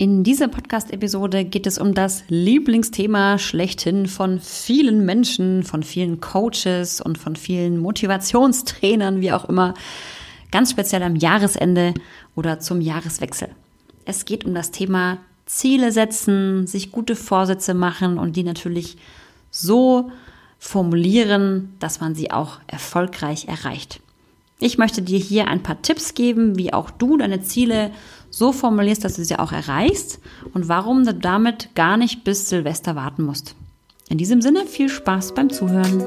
In dieser Podcast-Episode geht es um das Lieblingsthema schlechthin von vielen Menschen, von vielen Coaches und von vielen Motivationstrainern, wie auch immer, ganz speziell am Jahresende oder zum Jahreswechsel. Es geht um das Thema Ziele setzen, sich gute Vorsätze machen und die natürlich so formulieren, dass man sie auch erfolgreich erreicht. Ich möchte dir hier ein paar Tipps geben, wie auch du deine Ziele so formulierst, dass du sie auch erreichst und warum du damit gar nicht bis Silvester warten musst. In diesem Sinne viel Spaß beim Zuhören.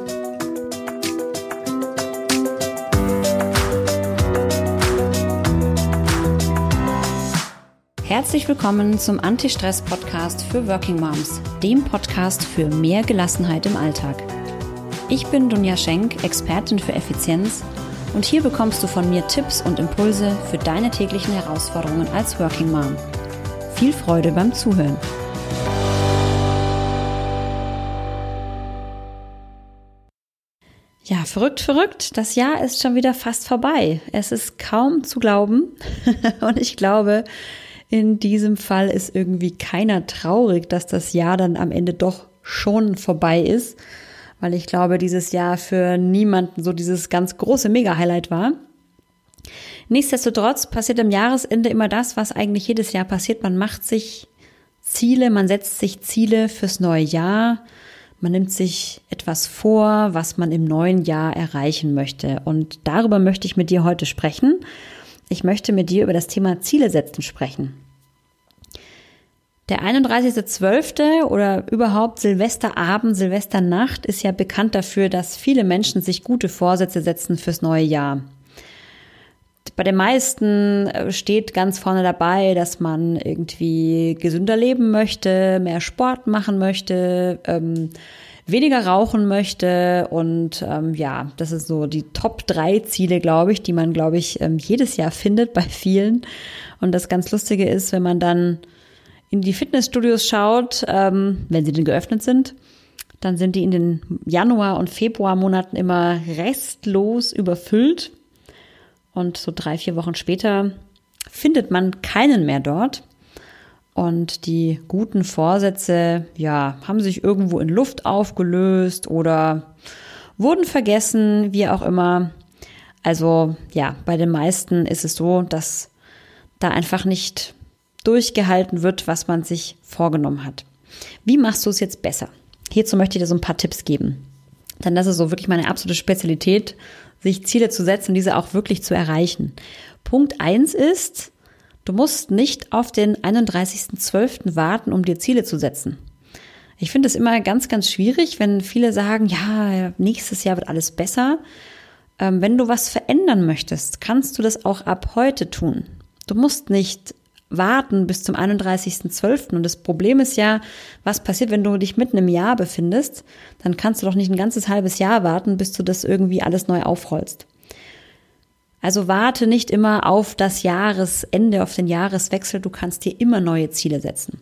Herzlich willkommen zum Anti-Stress-Podcast für Working Moms, dem Podcast für mehr Gelassenheit im Alltag. Ich bin Dunja Schenk, Expertin für Effizienz und hier bekommst du von mir Tipps und Impulse für deine täglichen Herausforderungen als Working Mom. Viel Freude beim Zuhören. Ja, verrückt, verrückt. Das Jahr ist schon wieder fast vorbei. Es ist kaum zu glauben. und ich glaube, in diesem Fall ist irgendwie keiner traurig, dass das Jahr dann am Ende doch schon vorbei ist weil ich glaube, dieses Jahr für niemanden so dieses ganz große Mega-Highlight war. Nichtsdestotrotz passiert am Jahresende immer das, was eigentlich jedes Jahr passiert. Man macht sich Ziele, man setzt sich Ziele fürs neue Jahr. Man nimmt sich etwas vor, was man im neuen Jahr erreichen möchte. Und darüber möchte ich mit dir heute sprechen. Ich möchte mit dir über das Thema Ziele setzen sprechen. Der 31.12. oder überhaupt Silvesterabend, Silvesternacht ist ja bekannt dafür, dass viele Menschen sich gute Vorsätze setzen fürs neue Jahr. Bei den meisten äh, steht ganz vorne dabei, dass man irgendwie gesünder leben möchte, mehr Sport machen möchte, ähm, weniger rauchen möchte und ähm, ja, das ist so die Top drei Ziele, glaube ich, die man, glaube ich, ähm, jedes Jahr findet bei vielen. Und das ganz Lustige ist, wenn man dann in die Fitnessstudios schaut, ähm, wenn sie denn geöffnet sind, dann sind die in den Januar- und Februarmonaten immer restlos überfüllt. Und so drei, vier Wochen später findet man keinen mehr dort. Und die guten Vorsätze, ja, haben sich irgendwo in Luft aufgelöst oder wurden vergessen, wie auch immer. Also ja, bei den meisten ist es so, dass da einfach nicht durchgehalten wird, was man sich vorgenommen hat. Wie machst du es jetzt besser? Hierzu möchte ich dir so ein paar Tipps geben. Denn das ist so wirklich meine absolute Spezialität, sich Ziele zu setzen und diese auch wirklich zu erreichen. Punkt eins ist, du musst nicht auf den 31.12. warten, um dir Ziele zu setzen. Ich finde es immer ganz, ganz schwierig, wenn viele sagen, ja, nächstes Jahr wird alles besser. Ähm, wenn du was verändern möchtest, kannst du das auch ab heute tun. Du musst nicht warten bis zum 31.12. Und das Problem ist ja, was passiert, wenn du dich mitten im Jahr befindest? Dann kannst du doch nicht ein ganzes halbes Jahr warten, bis du das irgendwie alles neu aufrollst. Also warte nicht immer auf das Jahresende, auf den Jahreswechsel. Du kannst dir immer neue Ziele setzen.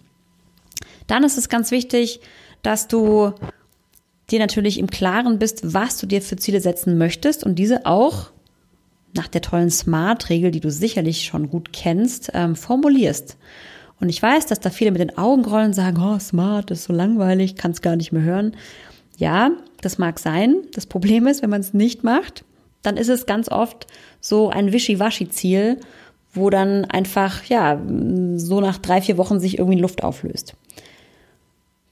Dann ist es ganz wichtig, dass du dir natürlich im Klaren bist, was du dir für Ziele setzen möchtest und diese auch nach der tollen Smart-Regel, die du sicherlich schon gut kennst, ähm, formulierst. Und ich weiß, dass da viele mit den Augen rollen sagen, oh, Smart ist so langweilig, kann es gar nicht mehr hören. Ja, das mag sein. Das Problem ist, wenn man es nicht macht, dann ist es ganz oft so ein Wischiwaschi-Ziel, wo dann einfach, ja, so nach drei, vier Wochen sich irgendwie Luft auflöst.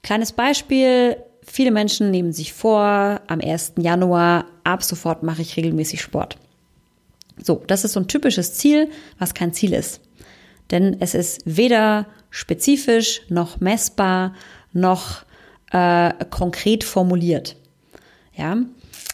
Kleines Beispiel. Viele Menschen nehmen sich vor, am 1. Januar, ab sofort mache ich regelmäßig Sport. So, das ist so ein typisches Ziel, was kein Ziel ist. Denn es ist weder spezifisch noch messbar noch äh, konkret formuliert. Ja,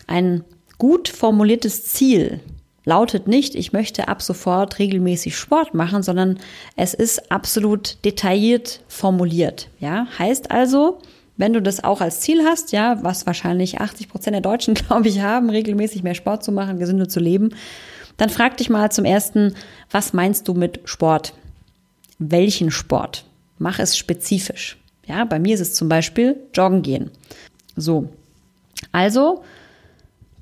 ein gut formuliertes Ziel lautet nicht, ich möchte ab sofort regelmäßig Sport machen, sondern es ist absolut detailliert formuliert. Ja, heißt also, wenn du das auch als Ziel hast, ja, was wahrscheinlich 80 Prozent der Deutschen, glaube ich, haben, regelmäßig mehr Sport zu machen, gesünder zu leben, dann frag dich mal zum ersten, was meinst du mit Sport? Welchen Sport? Mach es spezifisch. Ja, bei mir ist es zum Beispiel Joggen gehen. So. Also,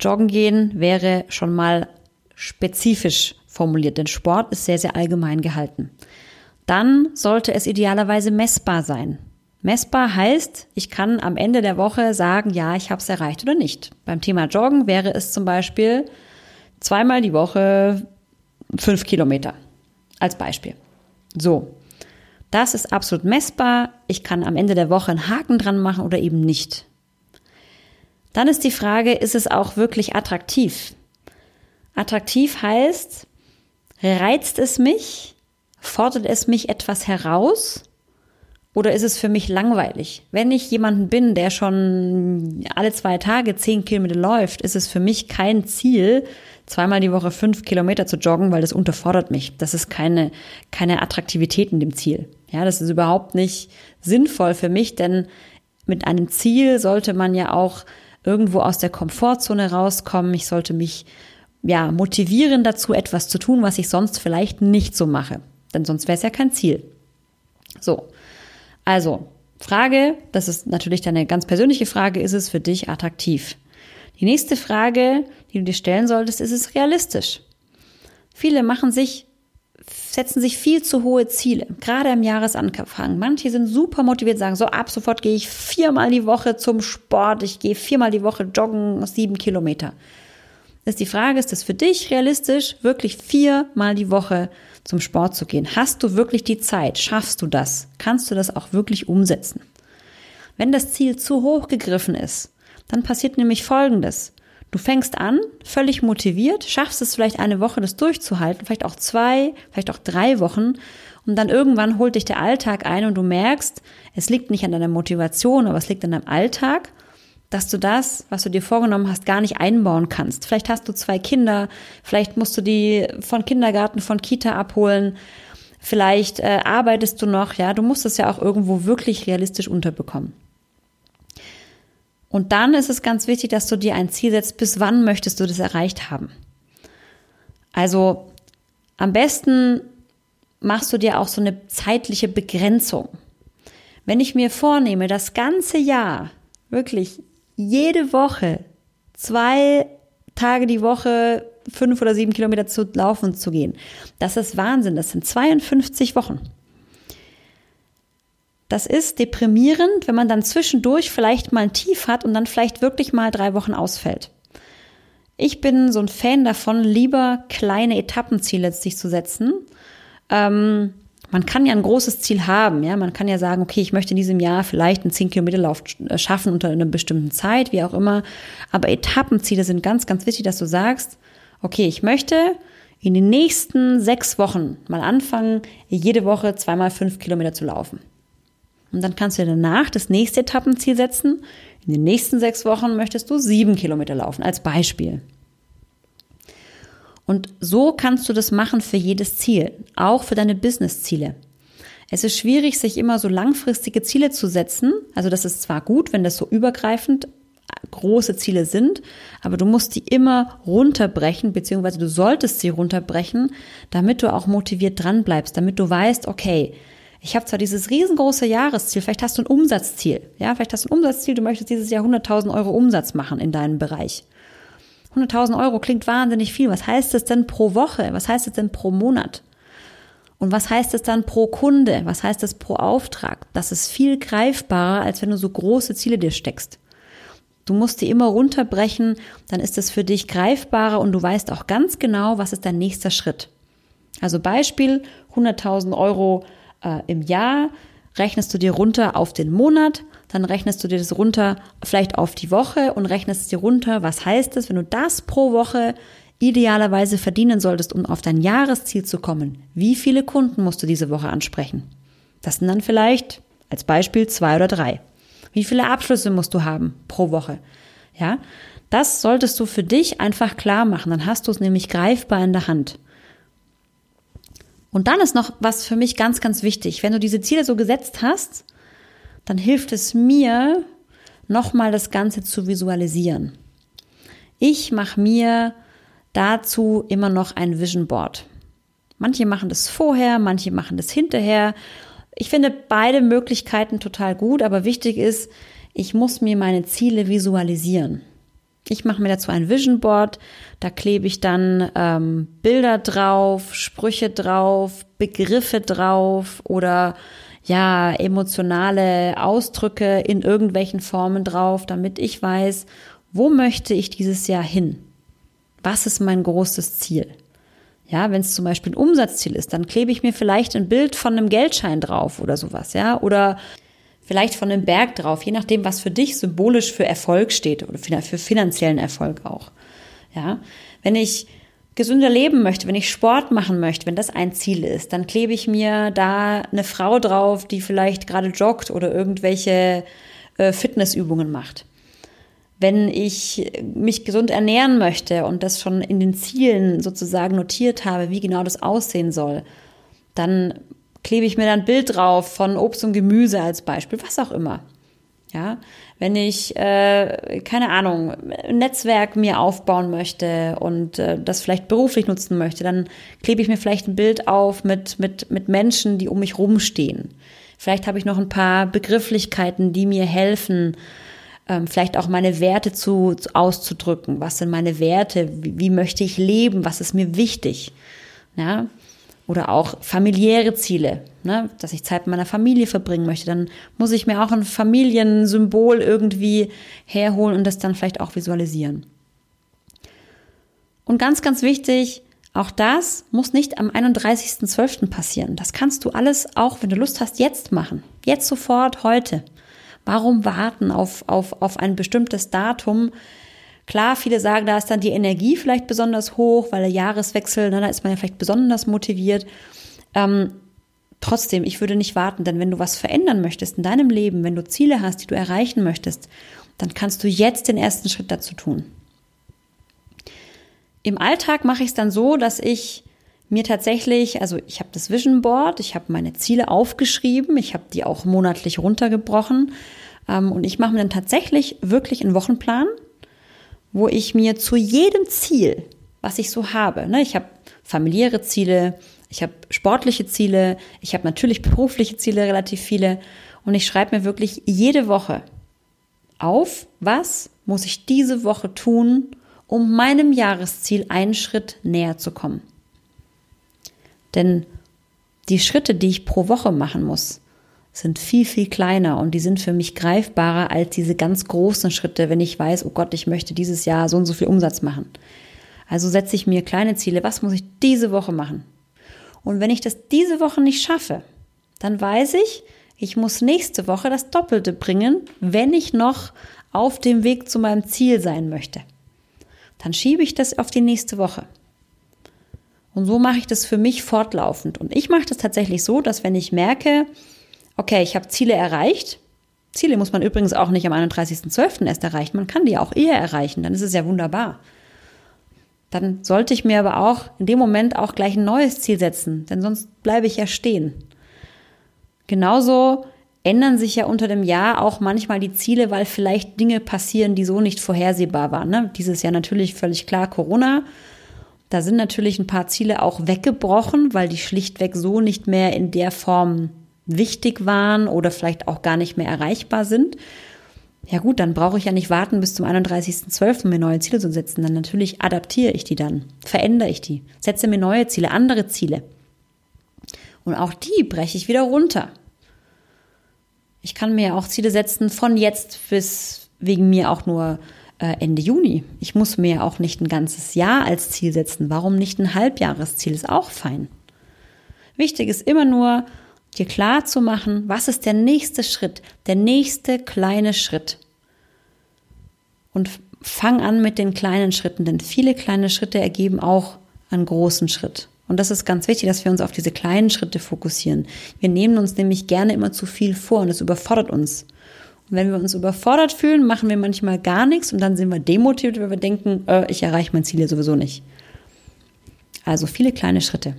Joggen gehen wäre schon mal spezifisch formuliert, denn Sport ist sehr, sehr allgemein gehalten. dann sollte es idealerweise messbar sein. Messbar heißt, ich kann am Ende der Woche sagen, ja, ich habe es erreicht oder nicht. Beim Thema Joggen wäre es zum Beispiel zweimal die Woche fünf Kilometer als Beispiel. So, das ist absolut messbar. Ich kann am Ende der Woche einen Haken dran machen oder eben nicht. Dann ist die Frage, ist es auch wirklich attraktiv? Attraktiv heißt, reizt es mich? Fordert es mich etwas heraus? Oder ist es für mich langweilig? Wenn ich jemanden bin, der schon alle zwei Tage zehn Kilometer läuft, ist es für mich kein Ziel, zweimal die Woche fünf Kilometer zu joggen, weil das unterfordert mich. Das ist keine, keine Attraktivität in dem Ziel. Ja, das ist überhaupt nicht sinnvoll für mich, denn mit einem Ziel sollte man ja auch irgendwo aus der Komfortzone rauskommen. Ich sollte mich ja motivieren dazu, etwas zu tun, was ich sonst vielleicht nicht so mache. Denn sonst wäre es ja kein Ziel. So. Also, Frage, das ist natürlich deine ganz persönliche Frage, ist es für dich attraktiv? Die nächste Frage, die du dir stellen solltest, ist es realistisch? Viele machen sich, setzen sich viel zu hohe Ziele, gerade im Jahresanfang. Manche sind super motiviert, sagen so, ab sofort gehe ich viermal die Woche zum Sport, ich gehe viermal die Woche joggen, sieben Kilometer. Ist die Frage, ist es für dich realistisch, wirklich viermal die Woche zum Sport zu gehen? Hast du wirklich die Zeit? Schaffst du das? Kannst du das auch wirklich umsetzen? Wenn das Ziel zu hoch gegriffen ist, dann passiert nämlich Folgendes. Du fängst an, völlig motiviert, schaffst es vielleicht eine Woche, das durchzuhalten, vielleicht auch zwei, vielleicht auch drei Wochen. Und dann irgendwann holt dich der Alltag ein und du merkst, es liegt nicht an deiner Motivation, aber es liegt an deinem Alltag dass du das, was du dir vorgenommen hast, gar nicht einbauen kannst. Vielleicht hast du zwei Kinder, vielleicht musst du die von Kindergarten, von Kita abholen, vielleicht äh, arbeitest du noch, ja, du musst es ja auch irgendwo wirklich realistisch unterbekommen. Und dann ist es ganz wichtig, dass du dir ein Ziel setzt, bis wann möchtest du das erreicht haben. Also am besten machst du dir auch so eine zeitliche Begrenzung. Wenn ich mir vornehme, das ganze Jahr wirklich jede Woche zwei Tage die Woche fünf oder sieben Kilometer zu laufen zu gehen. Das ist Wahnsinn. Das sind 52 Wochen. Das ist deprimierend, wenn man dann zwischendurch vielleicht mal ein Tief hat und dann vielleicht wirklich mal drei Wochen ausfällt. Ich bin so ein Fan davon, lieber kleine Etappenziele sich zu setzen. Ähm, man kann ja ein großes Ziel haben, ja. Man kann ja sagen, okay, ich möchte in diesem Jahr vielleicht einen 10 Kilometer Lauf äh, schaffen unter einer bestimmten Zeit, wie auch immer. Aber Etappenziele sind ganz, ganz wichtig, dass du sagst, okay, ich möchte in den nächsten sechs Wochen mal anfangen, jede Woche zweimal fünf Kilometer zu laufen. Und dann kannst du danach das nächste Etappenziel setzen. In den nächsten sechs Wochen möchtest du sieben Kilometer laufen, als Beispiel. Und so kannst du das machen für jedes Ziel, auch für deine Business-Ziele. Es ist schwierig, sich immer so langfristige Ziele zu setzen. Also das ist zwar gut, wenn das so übergreifend große Ziele sind, aber du musst die immer runterbrechen, beziehungsweise du solltest sie runterbrechen, damit du auch motiviert dran bleibst, damit du weißt, okay, ich habe zwar dieses riesengroße Jahresziel, vielleicht hast du ein Umsatzziel, ja, vielleicht hast du ein Umsatzziel, du möchtest dieses Jahr 100.000 Euro Umsatz machen in deinem Bereich. 100.000 Euro klingt wahnsinnig viel. Was heißt es denn pro Woche? Was heißt es denn pro Monat? Und was heißt es dann pro Kunde? Was heißt es pro Auftrag? Das ist viel greifbarer, als wenn du so große Ziele dir steckst. Du musst die immer runterbrechen, dann ist es für dich greifbarer und du weißt auch ganz genau, was ist dein nächster Schritt. Also Beispiel 100.000 Euro äh, im Jahr rechnest du dir runter auf den Monat, dann rechnest du dir das runter vielleicht auf die Woche und rechnest dir runter, was heißt es, wenn du das pro Woche idealerweise verdienen solltest, um auf dein Jahresziel zu kommen. Wie viele Kunden musst du diese Woche ansprechen? Das sind dann vielleicht als Beispiel zwei oder drei. Wie viele Abschlüsse musst du haben pro Woche? Ja, das solltest du für dich einfach klar machen. Dann hast du es nämlich greifbar in der Hand. Und dann ist noch was für mich ganz, ganz wichtig. Wenn du diese Ziele so gesetzt hast, dann hilft es mir, nochmal das Ganze zu visualisieren. Ich mache mir dazu immer noch ein Vision Board. Manche machen das vorher, manche machen das hinterher. Ich finde beide Möglichkeiten total gut, aber wichtig ist, ich muss mir meine Ziele visualisieren. Ich mache mir dazu ein Vision Board. Da klebe ich dann ähm, Bilder drauf, Sprüche drauf, Begriffe drauf oder ja, emotionale Ausdrücke in irgendwelchen Formen drauf, damit ich weiß, wo möchte ich dieses Jahr hin? Was ist mein großes Ziel? Ja, wenn es zum Beispiel ein Umsatzziel ist, dann klebe ich mir vielleicht ein Bild von einem Geldschein drauf oder sowas, ja, oder vielleicht von einem Berg drauf, je nachdem, was für dich symbolisch für Erfolg steht oder für finanziellen Erfolg auch. Ja, wenn ich gesünder leben möchte, wenn ich Sport machen möchte, wenn das ein Ziel ist, dann klebe ich mir da eine Frau drauf, die vielleicht gerade joggt oder irgendwelche äh, Fitnessübungen macht. Wenn ich mich gesund ernähren möchte und das schon in den Zielen sozusagen notiert habe, wie genau das aussehen soll, dann klebe ich mir dann ein Bild drauf von Obst und Gemüse als Beispiel, was auch immer. Ja, wenn ich, äh, keine Ahnung, ein Netzwerk mir aufbauen möchte und äh, das vielleicht beruflich nutzen möchte, dann klebe ich mir vielleicht ein Bild auf mit, mit, mit Menschen, die um mich rumstehen. Vielleicht habe ich noch ein paar Begrifflichkeiten, die mir helfen, ähm, vielleicht auch meine Werte zu, zu, auszudrücken. Was sind meine Werte? Wie, wie möchte ich leben? Was ist mir wichtig? Ja, oder auch familiäre Ziele, ne? dass ich Zeit mit meiner Familie verbringen möchte, dann muss ich mir auch ein Familiensymbol irgendwie herholen und das dann vielleicht auch visualisieren. Und ganz, ganz wichtig, auch das muss nicht am 31.12. passieren. Das kannst du alles auch, wenn du Lust hast, jetzt machen. Jetzt sofort, heute. Warum warten auf, auf, auf ein bestimmtes Datum? Klar, viele sagen, da ist dann die Energie vielleicht besonders hoch, weil der Jahreswechsel, ne, da ist man ja vielleicht besonders motiviert. Ähm, trotzdem, ich würde nicht warten, denn wenn du was verändern möchtest in deinem Leben, wenn du Ziele hast, die du erreichen möchtest, dann kannst du jetzt den ersten Schritt dazu tun. Im Alltag mache ich es dann so, dass ich mir tatsächlich, also ich habe das Vision Board, ich habe meine Ziele aufgeschrieben, ich habe die auch monatlich runtergebrochen ähm, und ich mache mir dann tatsächlich wirklich einen Wochenplan wo ich mir zu jedem Ziel, was ich so habe, ne, ich habe familiäre Ziele, ich habe sportliche Ziele, ich habe natürlich berufliche Ziele, relativ viele, und ich schreibe mir wirklich jede Woche auf, was muss ich diese Woche tun, um meinem Jahresziel einen Schritt näher zu kommen. Denn die Schritte, die ich pro Woche machen muss, sind viel, viel kleiner und die sind für mich greifbarer als diese ganz großen Schritte, wenn ich weiß, oh Gott, ich möchte dieses Jahr so und so viel Umsatz machen. Also setze ich mir kleine Ziele, was muss ich diese Woche machen? Und wenn ich das diese Woche nicht schaffe, dann weiß ich, ich muss nächste Woche das Doppelte bringen, wenn ich noch auf dem Weg zu meinem Ziel sein möchte. Dann schiebe ich das auf die nächste Woche. Und so mache ich das für mich fortlaufend. Und ich mache das tatsächlich so, dass wenn ich merke, okay, ich habe Ziele erreicht. Ziele muss man übrigens auch nicht am 31.12. erst erreichen. Man kann die auch eher erreichen, dann ist es ja wunderbar. Dann sollte ich mir aber auch in dem Moment auch gleich ein neues Ziel setzen, denn sonst bleibe ich ja stehen. Genauso ändern sich ja unter dem Jahr auch manchmal die Ziele, weil vielleicht Dinge passieren, die so nicht vorhersehbar waren. Ne? Dieses Jahr natürlich völlig klar Corona. Da sind natürlich ein paar Ziele auch weggebrochen, weil die schlichtweg so nicht mehr in der Form wichtig waren oder vielleicht auch gar nicht mehr erreichbar sind, ja gut, dann brauche ich ja nicht warten bis zum 31.12. mir neue Ziele zu setzen. Dann natürlich adaptiere ich die dann, verändere ich die, setze mir neue Ziele, andere Ziele. Und auch die breche ich wieder runter. Ich kann mir auch Ziele setzen von jetzt bis wegen mir auch nur äh, Ende Juni. Ich muss mir auch nicht ein ganzes Jahr als Ziel setzen. Warum nicht ein Halbjahresziel? Ist auch fein. Wichtig ist immer nur, dir klar zu machen, was ist der nächste Schritt, der nächste kleine Schritt. Und fang an mit den kleinen Schritten, denn viele kleine Schritte ergeben auch einen großen Schritt. Und das ist ganz wichtig, dass wir uns auf diese kleinen Schritte fokussieren. Wir nehmen uns nämlich gerne immer zu viel vor und es überfordert uns. Und wenn wir uns überfordert fühlen, machen wir manchmal gar nichts und dann sind wir demotiviert, weil wir denken, äh, ich erreiche mein Ziel ja sowieso nicht. Also viele kleine Schritte.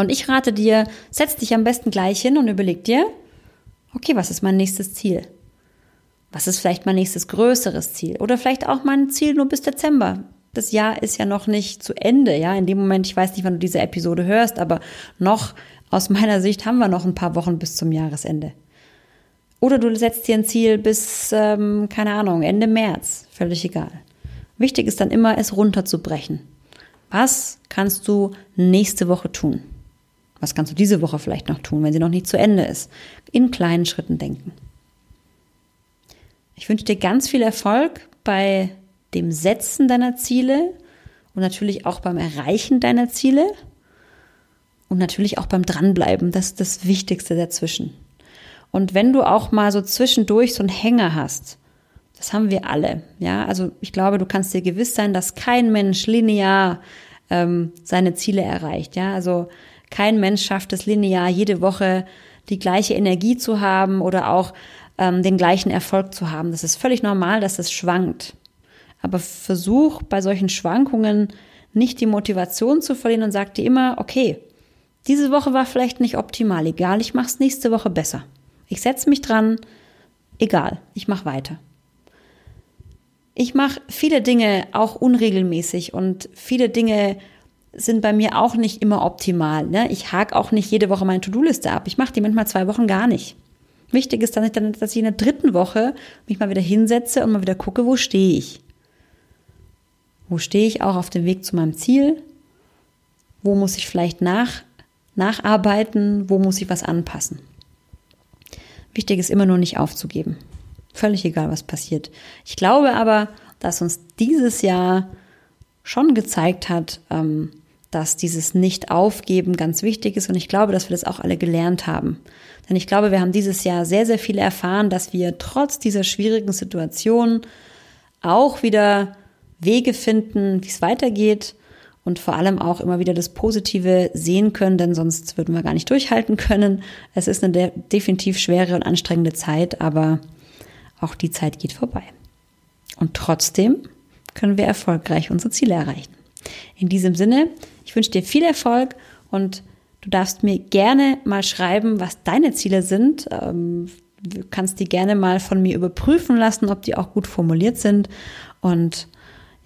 Und ich rate dir, setz dich am besten gleich hin und überleg dir, okay, was ist mein nächstes Ziel? Was ist vielleicht mein nächstes größeres Ziel? Oder vielleicht auch mein Ziel nur bis Dezember. Das Jahr ist ja noch nicht zu Ende, ja. In dem Moment, ich weiß nicht, wann du diese Episode hörst, aber noch aus meiner Sicht haben wir noch ein paar Wochen bis zum Jahresende. Oder du setzt dir ein Ziel bis, ähm, keine Ahnung, Ende März. Völlig egal. Wichtig ist dann immer, es runterzubrechen. Was kannst du nächste Woche tun? Was kannst du diese Woche vielleicht noch tun, wenn sie noch nicht zu Ende ist? In kleinen Schritten denken. Ich wünsche dir ganz viel Erfolg bei dem Setzen deiner Ziele und natürlich auch beim Erreichen deiner Ziele und natürlich auch beim Dranbleiben. Das ist das Wichtigste dazwischen. Und wenn du auch mal so zwischendurch so einen Hänger hast, das haben wir alle, ja. Also ich glaube, du kannst dir gewiss sein, dass kein Mensch linear ähm, seine Ziele erreicht, ja. Also kein Mensch schafft es linear, jede Woche die gleiche Energie zu haben oder auch ähm, den gleichen Erfolg zu haben. Das ist völlig normal, dass es schwankt. Aber versuch bei solchen Schwankungen nicht die Motivation zu verlieren und sag dir immer, okay, diese Woche war vielleicht nicht optimal, egal, ich mache es nächste Woche besser. Ich setze mich dran, egal, ich mache weiter. Ich mache viele Dinge auch unregelmäßig und viele Dinge sind bei mir auch nicht immer optimal. Ne? Ich hake auch nicht jede Woche meine To-Do-Liste ab. Ich mache die manchmal zwei Wochen gar nicht. Wichtig ist dann, dass ich in der dritten Woche mich mal wieder hinsetze und mal wieder gucke, wo stehe ich. Wo stehe ich auch auf dem Weg zu meinem Ziel? Wo muss ich vielleicht nach, nacharbeiten? Wo muss ich was anpassen? Wichtig ist immer nur nicht aufzugeben. Völlig egal, was passiert. Ich glaube aber, dass uns dieses Jahr schon gezeigt hat, ähm, dass dieses Nicht-Aufgeben ganz wichtig ist. Und ich glaube, dass wir das auch alle gelernt haben. Denn ich glaube, wir haben dieses Jahr sehr, sehr viel erfahren, dass wir trotz dieser schwierigen Situation auch wieder Wege finden, wie es weitergeht und vor allem auch immer wieder das Positive sehen können, denn sonst würden wir gar nicht durchhalten können. Es ist eine de definitiv schwere und anstrengende Zeit, aber auch die Zeit geht vorbei. Und trotzdem können wir erfolgreich unsere Ziele erreichen. In diesem Sinne, ich wünsche dir viel Erfolg und du darfst mir gerne mal schreiben, was deine Ziele sind. Ähm, du kannst die gerne mal von mir überprüfen lassen, ob die auch gut formuliert sind. Und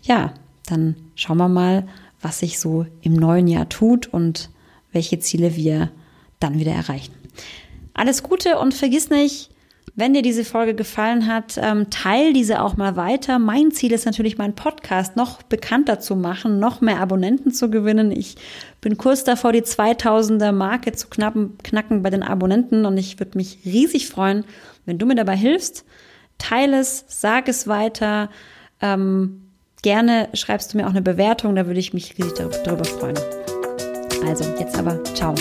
ja, dann schauen wir mal, was sich so im neuen Jahr tut und welche Ziele wir dann wieder erreichen. Alles Gute und vergiss nicht, wenn dir diese Folge gefallen hat, ähm, teil diese auch mal weiter. Mein Ziel ist natürlich, meinen Podcast noch bekannter zu machen, noch mehr Abonnenten zu gewinnen. Ich bin kurz davor, die 2000er Marke zu knacken bei den Abonnenten und ich würde mich riesig freuen, wenn du mir dabei hilfst. Teile es, sag es weiter. Ähm, gerne schreibst du mir auch eine Bewertung, da würde ich mich riesig darüber freuen. Also, jetzt aber, ciao.